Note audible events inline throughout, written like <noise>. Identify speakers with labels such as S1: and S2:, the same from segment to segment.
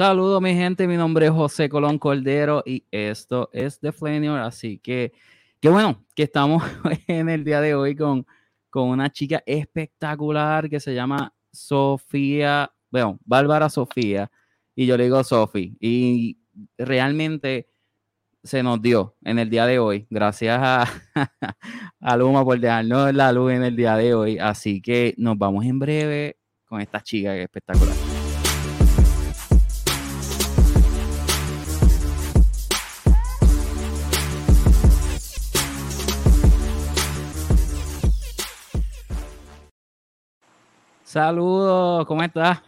S1: Saludos mi gente, mi nombre es José Colón Cordero y esto es The Flanior, así que qué bueno que estamos <laughs> en el día de hoy con, con una chica espectacular que se llama Sofía, bueno, Bárbara Sofía, y yo le digo Sofi, y realmente se nos dio en el día de hoy, gracias a, <laughs> a Luma por dejarnos la luz en el día de hoy, así que nos vamos en breve con esta chica que es espectacular. Saludos, ¿cómo estás?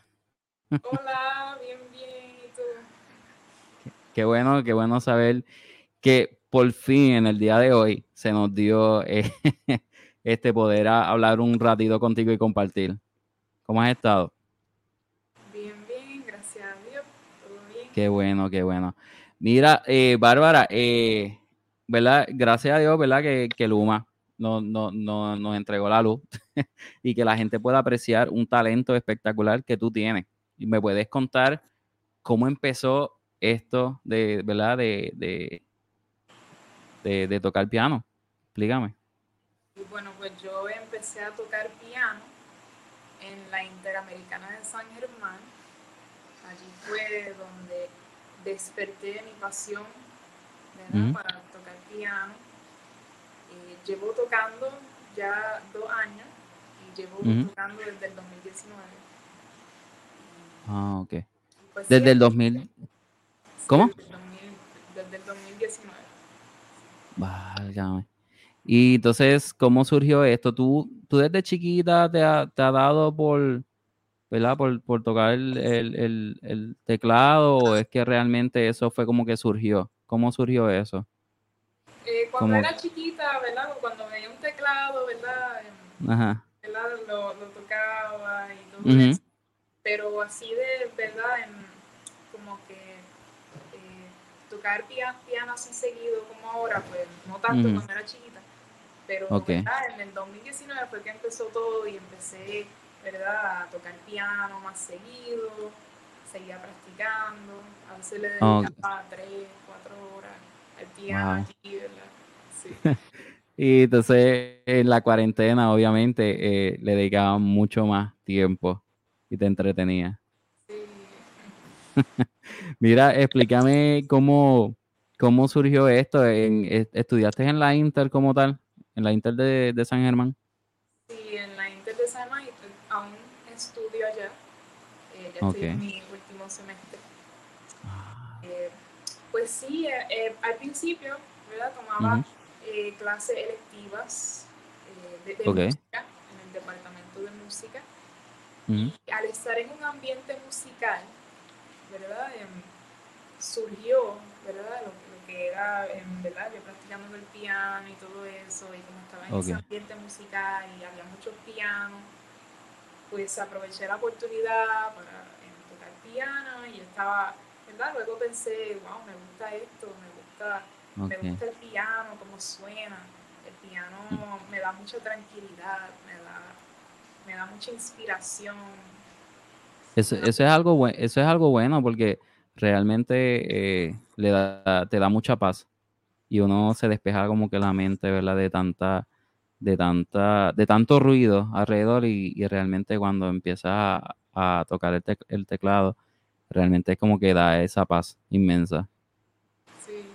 S2: Hola, bien, bien, ¿y tú?
S1: Qué bueno, qué bueno saber que por fin en el día de hoy se nos dio eh, <laughs> este poder hablar un ratito contigo y compartir. ¿Cómo has estado?
S2: Bien, bien, gracias a Dios, todo bien.
S1: Qué bueno, qué bueno. Mira, eh, Bárbara, eh, ¿verdad? Gracias a Dios, ¿verdad? Que, que Luma no, no, no, nos entregó la luz <laughs> y que la gente pueda apreciar un talento espectacular que tú tienes. Y me puedes contar cómo empezó esto de, ¿verdad? De, de, de, de tocar piano. Explícame.
S2: Bueno, pues yo empecé a tocar piano en la Interamericana de San Germán. Allí fue donde desperté mi pasión para tocar piano. Llevo tocando ya dos años y llevo tocando desde el 2019.
S1: Ah, ok.
S2: Pues, sí,
S1: Desde el 2000.
S2: sí,
S1: ¿Cómo?
S2: Desde el, 2000 desde el 2019.
S1: Válgame. Y entonces, ¿cómo surgió esto? ¿Tú, tú desde chiquita te ha, te ha dado por, ¿verdad? Por, por tocar el, el- el- el teclado o es que realmente eso fue como que surgió? ¿Cómo surgió eso?
S2: Eh, cuando
S1: Como-
S2: era chiquita, ¿verdad? Cuando veía un teclado, ¿verdad?
S1: Ajá.
S2: ¿verdad? Lo, lo tocaba y todo eso. Pero así de verdad, como que eh, tocar pia- piano así seguido como ahora, pues no tanto cuando era chiquita. Pero
S1: Ok.
S2: ¿verdad? en el 2019 fue que empezó todo y empecé, ¿verdad? A tocar piano más seguido, seguía practicando. A veces le dedicaba tres, cuatro horas al piano
S1: Wow.
S2: allí, ¿verdad? Sí. <laughs>
S1: Y entonces en la cuarentena, obviamente, eh, le dedicaba mucho más tiempo y te entretenía.
S2: sí. <laughs>
S1: Mira, explícame cómo, cómo surgió esto. En- ¿Estudiaste en la Inter como tal? ¿En la Inter de, de San Germán?
S2: Sí, en la Inter de San y pues, aún estudio allá. Eh, ya
S1: Ok.
S2: estoy en mi último semestre. Pues sí, eh, eh, al principio, ¿verdad? Tomaba eh, clases electivas eh, de, música en el departamento de música. Y al estar en un ambiente musical, ¿verdad? Em, surgió, ¿verdad? Lo, lo que era, em, ¿verdad? Yo practicando el piano y todo eso, y como estaba en ese ambiente musical y había muchos pianos, pues aproveché la oportunidad para em, tocar piano y estaba, ¿verdad? Luego pensé, wow, me gusta esto, me gusta, me gusta el piano, cómo suena. El piano me da mucha tranquilidad, me da, me da mucha inspiración.
S1: Eso, eso es algo bueno, eso es algo bueno porque realmente eh, le da, te da mucha paz y uno se despeja como que la mente, ¿verdad? De tanta, de tanta, de tanto ruido alrededor y, y realmente cuando empiezas a, a tocar el, tec- el teclado, realmente es como que da esa paz inmensa.
S2: Sí.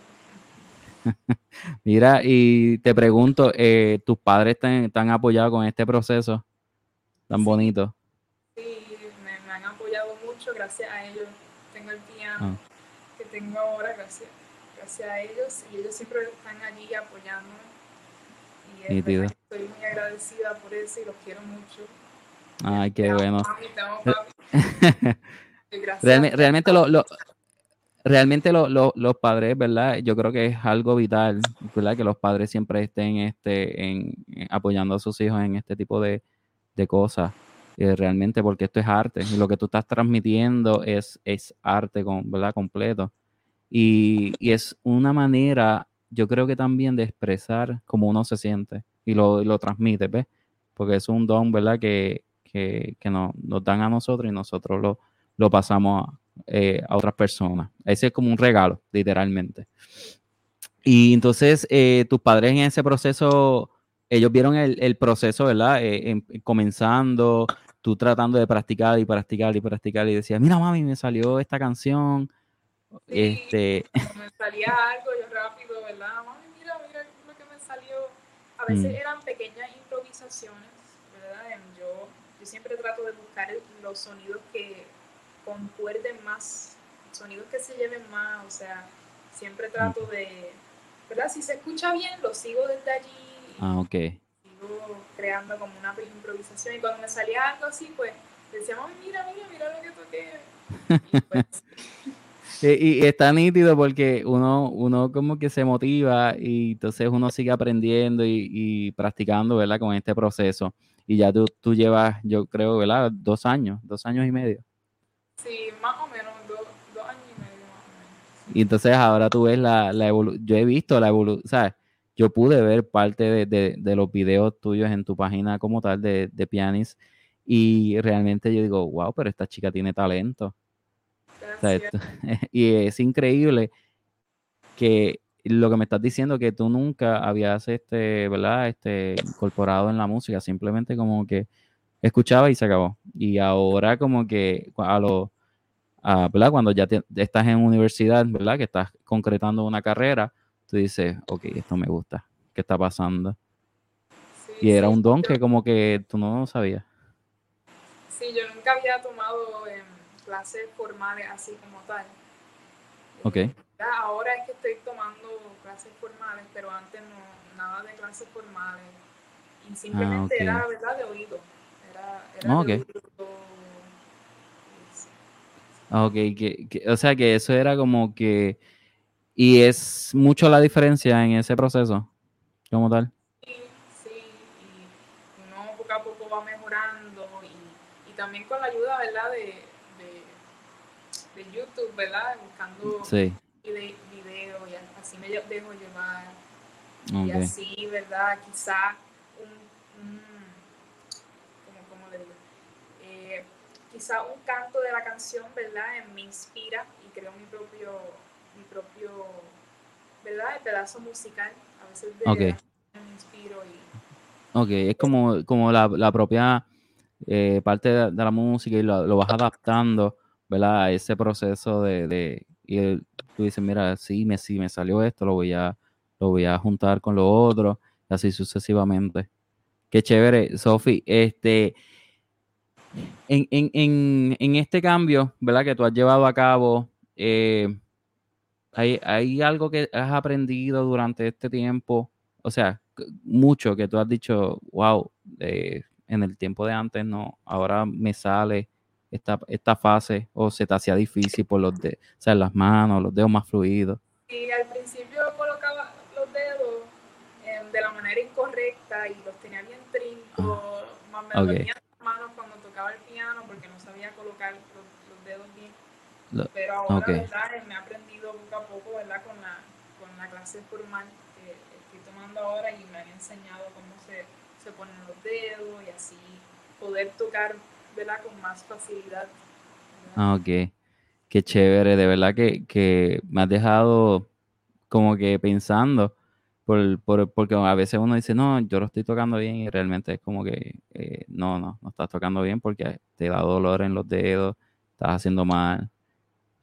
S2: <laughs>
S1: Mira, y te pregunto, eh, ¿tus padres te, te han apoyado con este proceso tan
S2: Sí.
S1: bonito?
S2: Sí, me, me han apoyado mucho, gracias a ellos tengo el piano
S1: Ah.
S2: que tengo ahora, gracias, gracias a ellos, y ellos siempre están allí apoyándome. Y es estoy muy agradecida por eso y los quiero mucho.
S1: Ay, qué bueno.
S2: amo, papi. <laughs>
S1: Realme- realmente lo, lo- realmente lo- lo- los padres, ¿verdad? Yo creo que es algo vital, ¿verdad? Que los padres siempre estén este, en, apoyando a sus hijos en este tipo de, de cosas. eh, realmente, porque esto es arte y lo que tú estás transmitiendo es, es arte, con, ¿verdad? Completo. Y, y es una manera, yo creo que también de expresar cómo uno se siente y lo, lo transmite, ¿ves? Porque es un don, ¿verdad? Que, que, que nos, nos dan a nosotros y nosotros lo, lo pasamos eh, a otras personas. Ese es como un regalo, literalmente. Y entonces, eh, tus padres en ese proceso, ellos vieron el, proceso, ¿verdad? Eh, comenzando, tú tratando de practicar y practicar y practicar y decías, mira mami, me salió esta canción. este...
S2: Me <laughs> salía algo yo rápido, ¿verdad? Mami, mira, mira lo que me salió. A veces mm. eran pequeñas improvisaciones, ¿verdad? Yo, yo siempre trato de buscar los sonidos que concuerden más, sonidos que se lleven más, o sea, siempre trato de, ¿verdad? Si se escucha bien, lo sigo desde allí.
S1: Ah, ok
S2: creando como una improvisación y cuando me salía algo así, pues decíamos, mira, mira, mira lo que toqué.
S1: Pues, <laughs> y, está nítido porque uno, uno como que se motiva y entonces uno sigue aprendiendo y, practicando, ¿verdad? Con este proceso. Y ya tú, tú llevas, yo creo, ¿verdad? Dos años, dos años y medio.
S2: Sí, más o menos, dos, años y medio más o menos.
S1: Y entonces ahora tú ves la, la evolución, yo he visto la evolución, ¿sabes? yo pude ver parte de, los videos tuyos en tu página como tal de, de Pianis y realmente yo digo, wow, pero esta chica tiene talento. <laughs> y es increíble que lo que me estás diciendo que tú nunca habías este, ¿verdad? Este incorporado en la música, simplemente como que escuchaba y se acabó. Y ahora como que a lo ¿verdad? Cuando ya estás en universidad, ¿verdad? Que estás concretando una carrera, tú dices, ok, esto me gusta, ¿qué está pasando? y era un don que como que tú no sabías.
S2: Sí, yo nunca había tomado clases formales así como tal.
S1: Ok.
S2: Ahora es que estoy tomando clases formales, pero antes no, nada de clases formales. Y simplemente ah, era, ¿verdad?, de oído. Era, oído.
S1: Ok, que, que, o sea que eso era como que y es mucho la diferencia en ese proceso, como tal.
S2: Sí, sí, y uno poco a poco va mejorando y, y también con la ayuda, ¿verdad? De, de, de YouTube, ¿verdad? Buscando
S1: sí.
S2: videos y así me dejo llevar. Y así, ¿verdad? Quizá un, un ¿cómo, cómo le digo? Eh, quizá un canto de la canción, ¿verdad? Me inspira y creo mi propio mi propio, ¿verdad? El pedazo musical. A veces de okay. me inspiro y...
S1: Ok, es como, como la, la propia eh, parte de, la música y lo, lo, vas adaptando, ¿verdad? A ese proceso de... de y tú dices, mira, sí me, sí, me salió esto, lo voy a, lo voy a juntar con lo otro, y así sucesivamente. Qué chévere, Sofi. Este, en, en, en, en, este cambio, ¿verdad? Que tú has llevado a cabo, eh, ¿Hay, algo que has aprendido durante este tiempo? O sea, mucho que tú has dicho, wow, eh, en el tiempo de antes no, ahora me sale esta, esta fase o se te hacía difícil por los de, o sea, las manos, los dedos más fluidos.
S2: Y al principio colocaba los dedos em, de la manera incorrecta y los tenía bien trincos, ah, más me okay manos cuando tocaba el piano porque no sabía colocar los, dedos bien. Pero ahora, ¿verdad? me he aprendido poco a poco, ¿verdad? Con la, con la clase formal que estoy tomando ahora y me han enseñado cómo se, se ponen los dedos y así poder tocar, ¿verdad? Con más facilidad.
S1: Ah, ok. Qué chévere, de verdad que, que me has dejado como que pensando, por, por, porque a veces uno dice, no, yo lo estoy tocando bien y realmente es como que, eh, no, no, no estás tocando bien porque te da dolor en los dedos, estás haciendo mal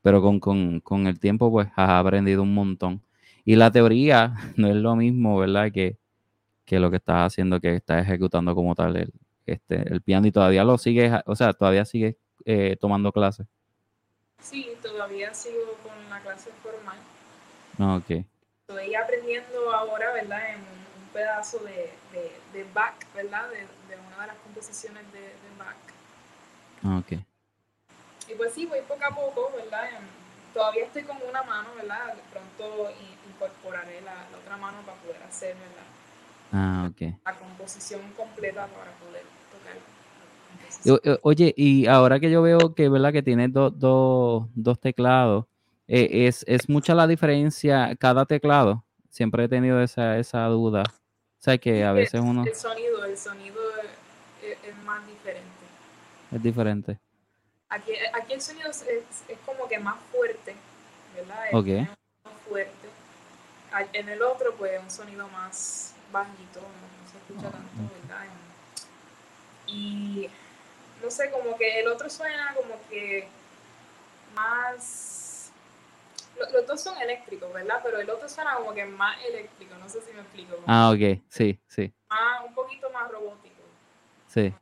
S1: pero con, el tiempo pues has aprendido un montón. Y la teoría <laughs> no es lo mismo, ¿verdad? Que, lo que estás haciendo, que estás ejecutando como tal el, este, el piano y todavía lo sigues, o sea, todavía sigues eh, tomando clases.
S2: Sí, todavía sigo con la clase formal.
S1: Ah, ok.
S2: Estoy aprendiendo ahora, ¿verdad? En un pedazo de, de, Bach, ¿verdad? De, una de las composiciones de, de Bach.
S1: Ah, ok.
S2: Y pues sí, voy poco a poco, ¿verdad? Todavía estoy con una mano, ¿verdad? Pronto incorporaré la, otra mano para poder hacer, ¿verdad?
S1: Ah, ok.
S2: La composición completa para poder tocar.
S1: Oye, y ahora que yo veo que, ¿verdad? Que tienes dos teclados, eh, es, es, mucha la diferencia cada teclado. Siempre he tenido esa, esa duda. O sea, que a veces uno...
S2: El sonido, el sonido es, es más diferente.
S1: Es diferente
S2: Aquí, aquí el sonido es, es como que más fuerte, ¿verdad? Es
S1: Ok.
S2: más fuerte. En el otro, pues, un sonido más bajito, no, se escucha tanto, ¿verdad? Y no sé, como que el otro suena como que más. lo- Los dos son eléctricos, ¿verdad? Pero el otro suena como que más eléctrico, no sé si me explico.
S1: Ah, ok, sí, sí,
S2: más- un poquito más robótico.
S1: sí.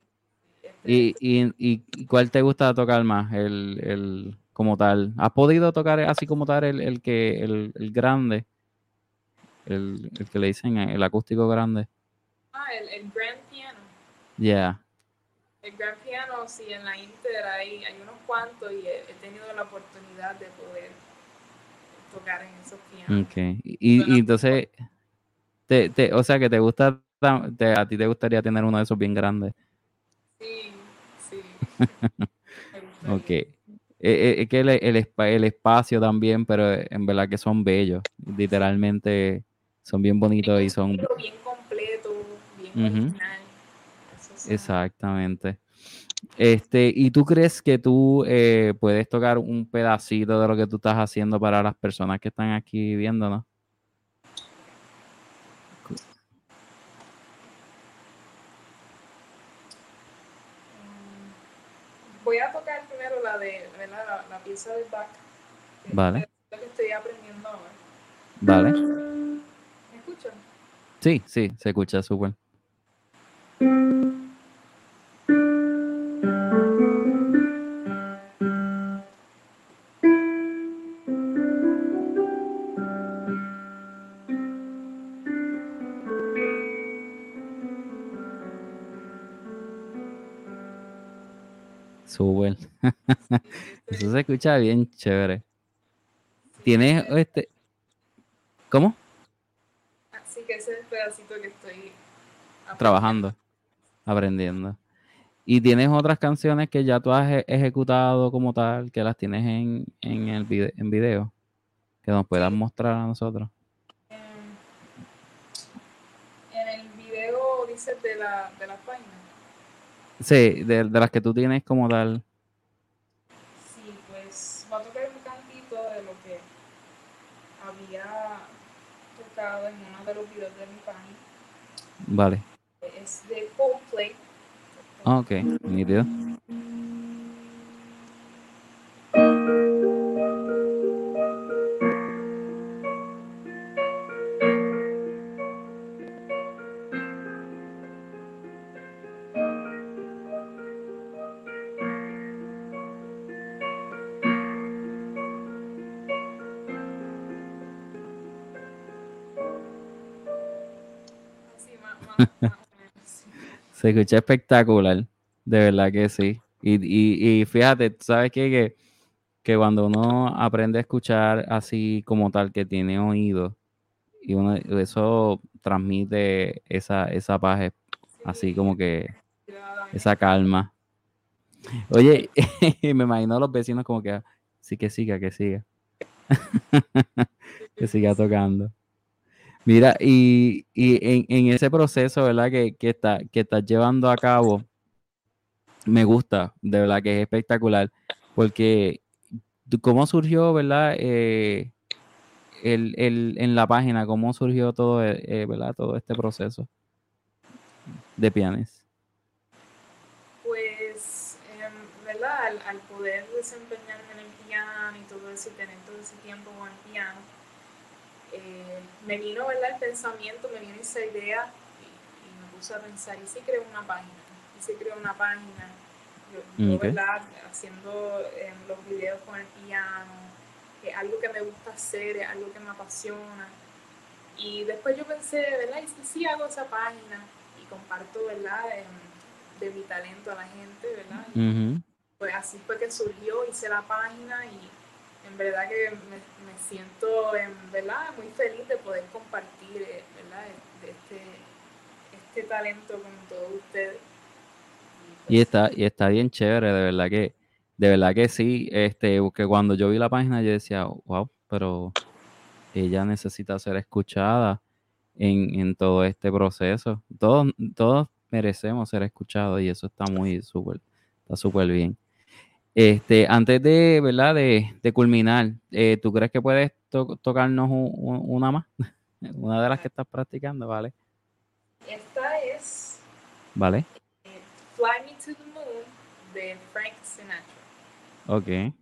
S1: ¿Y, y, y- cuál te gusta tocar más? El, el como tal. ¿Has podido tocar así como tal el, el que el, el grande? El, el que le dicen eh, el acústico grande.
S2: ah, el, el grand piano.
S1: Ya.
S2: El grand piano, sí, en la Inter hay, hay unos cuantos y he, he tenido la oportunidad de poder tocar en esos pianos.
S1: Ok. Y, y entonces, te, te, o sea que te gusta, te- a ti te gustaría tener uno de esos bien grandes.
S2: Sí, sí. <laughs>
S1: Ok. Eh, eh, Es que el, el, el espacio también, pero en verdad que son bellos. Literalmente son bien bonitos y son...
S2: bien completo, bien original.
S1: Exactamente. Este, ¿y tú crees que tú eh, puedes tocar un pedacito de lo que tú estás haciendo para las personas que están aquí viéndonos?
S2: Mm, Voy a tocar primero la de ¿verdad? La, la pieza de Bach. que es
S1: Vale.
S2: Lo que estoy aprendiendo ahora.
S1: ¿Vale?
S2: ¿Me escuchan?
S1: Sí, sí, se escucha súper. <laughs> Eso se escucha bien chévere. ¿Tienes este? ¿Cómo?
S2: Así que ese es el pedacito que estoy aprendiendo.
S1: Trabajando, aprendiendo. ¿Y tienes otras canciones que ya tú has e- ejecutado como tal, que las tienes en, en el vide- en video? Que nos puedas mostrar a nosotros.
S2: Em, En el video dices de la, de la página.
S1: Sí, de, de las que tú tienes como tal.
S2: Sí, pues va a tocar un cantito de lo que había tocado en uno de los videos de mi página.
S1: Vale.
S2: Es de Coldplay.
S1: Ah, Ok, nítido. <laughs> Se escucha espectacular, de verdad que sí. Y, y, y fíjate, tú ¿sabes qué? Que, que cuando uno aprende a escuchar así como tal, que tiene oído, y uno, eso transmite esa, esa paz, así como que esa calma. Oye, <laughs> me imagino a los vecinos como que, "Ah, sí que siga, que siga, <laughs> que siga tocando. Mira, y, y en, en ese proceso, ¿verdad? Que, que, está, que estás llevando a cabo, me gusta, de verdad que es espectacular, porque cómo surgió, ¿verdad? Eh, el, el- en la página, cómo surgió todo, eh, eh, ¿verdad? Todo este proceso de pianes.
S2: Pues, em, ¿verdad? Al, poder desempeñarme en el piano y todo eso tener todo ese tiempo con el piano, eh, me vino, ¿verdad? El pensamiento, me vino esa idea y, y me puse a pensar, ¿y si creo una página? ¿Y si creo una página? Yo. ¿verdad? Haciendo em, los videos con el piano, es algo que me gusta hacer, es algo que me apasiona. Y después yo pensé, ¿verdad? ¿Y si, si hago esa página y comparto, ¿verdad? Em, de mi talento a la gente, ¿verdad? Pues así fue que surgió, hice la página y en verdad que me, me siento, en verdad, muy feliz de poder compartir, eh, ¿verdad? Este, este talento con todos ustedes.
S1: Y está, y está bien chévere, de verdad que, de verdad que sí, este, que cuando yo vi la página yo decía, wow, pero ella necesita ser escuchada en, en todo este proceso. Todos, todos merecemos ser escuchados y eso está muy súper, está súper bien. Este, antes de, ¿verdad? De, de culminar, eh, ¿tú crees que puedes tocarnos una más? <laughs> una de las que estás practicando, ¿vale?
S2: Esta es.
S1: ¿Vale?
S2: Eh, Fly Me to the Moon de Frank Sinatra.
S1: Ok.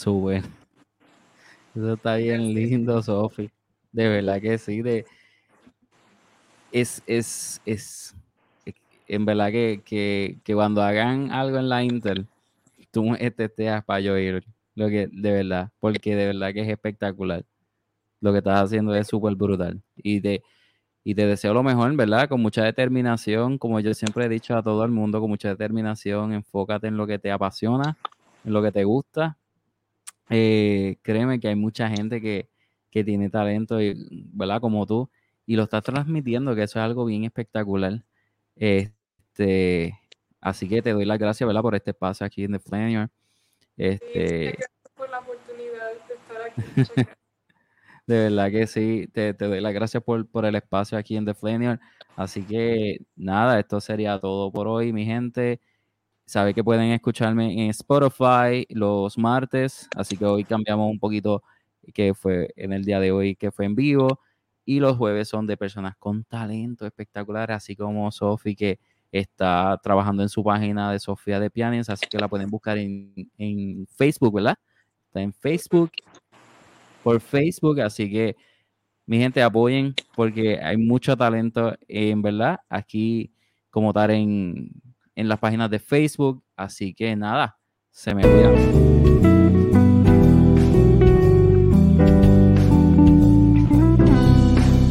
S1: Sube. Eso está bien lindo, Sofi. De verdad que sí. De, es, es, es, en verdad que, que, que cuando hagan algo en la Intel, tú estés para yo ir. Lo que, de verdad, porque de verdad que es espectacular. Lo que estás haciendo es súper brutal. Y te, y te deseo lo mejor, ¿verdad? Con mucha determinación, como yo siempre he dicho a todo el mundo, con mucha determinación, enfócate en lo que te apasiona, en lo que te gusta eh, créeme que hay mucha gente que, tiene talento, y, ¿verdad? Como tú, y lo estás transmitiendo, que eso es algo bien espectacular. Este, así que te doy las gracias, ¿verdad? Por este espacio aquí en The Flanier. Este,
S2: por la oportunidad de estar aquí. <laughs>
S1: de verdad que sí, te, doy las gracias por, por, el espacio aquí en The Flanier. Así que nada, esto sería todo por hoy, mi gente. Sabe que pueden escucharme en Spotify los martes, así que hoy cambiamos un poquito que fue en el día de hoy que fue en vivo y los jueves son de personas con talento espectacular, así como Sofi que está trabajando en su página de Sofía de Pianes, así que la pueden buscar en, en Facebook, ¿verdad? Está en Facebook, por Facebook, así que mi gente apoyen porque hay mucho talento en verdad aquí como tal en en las páginas de Facebook. Así que nada, se me cuida.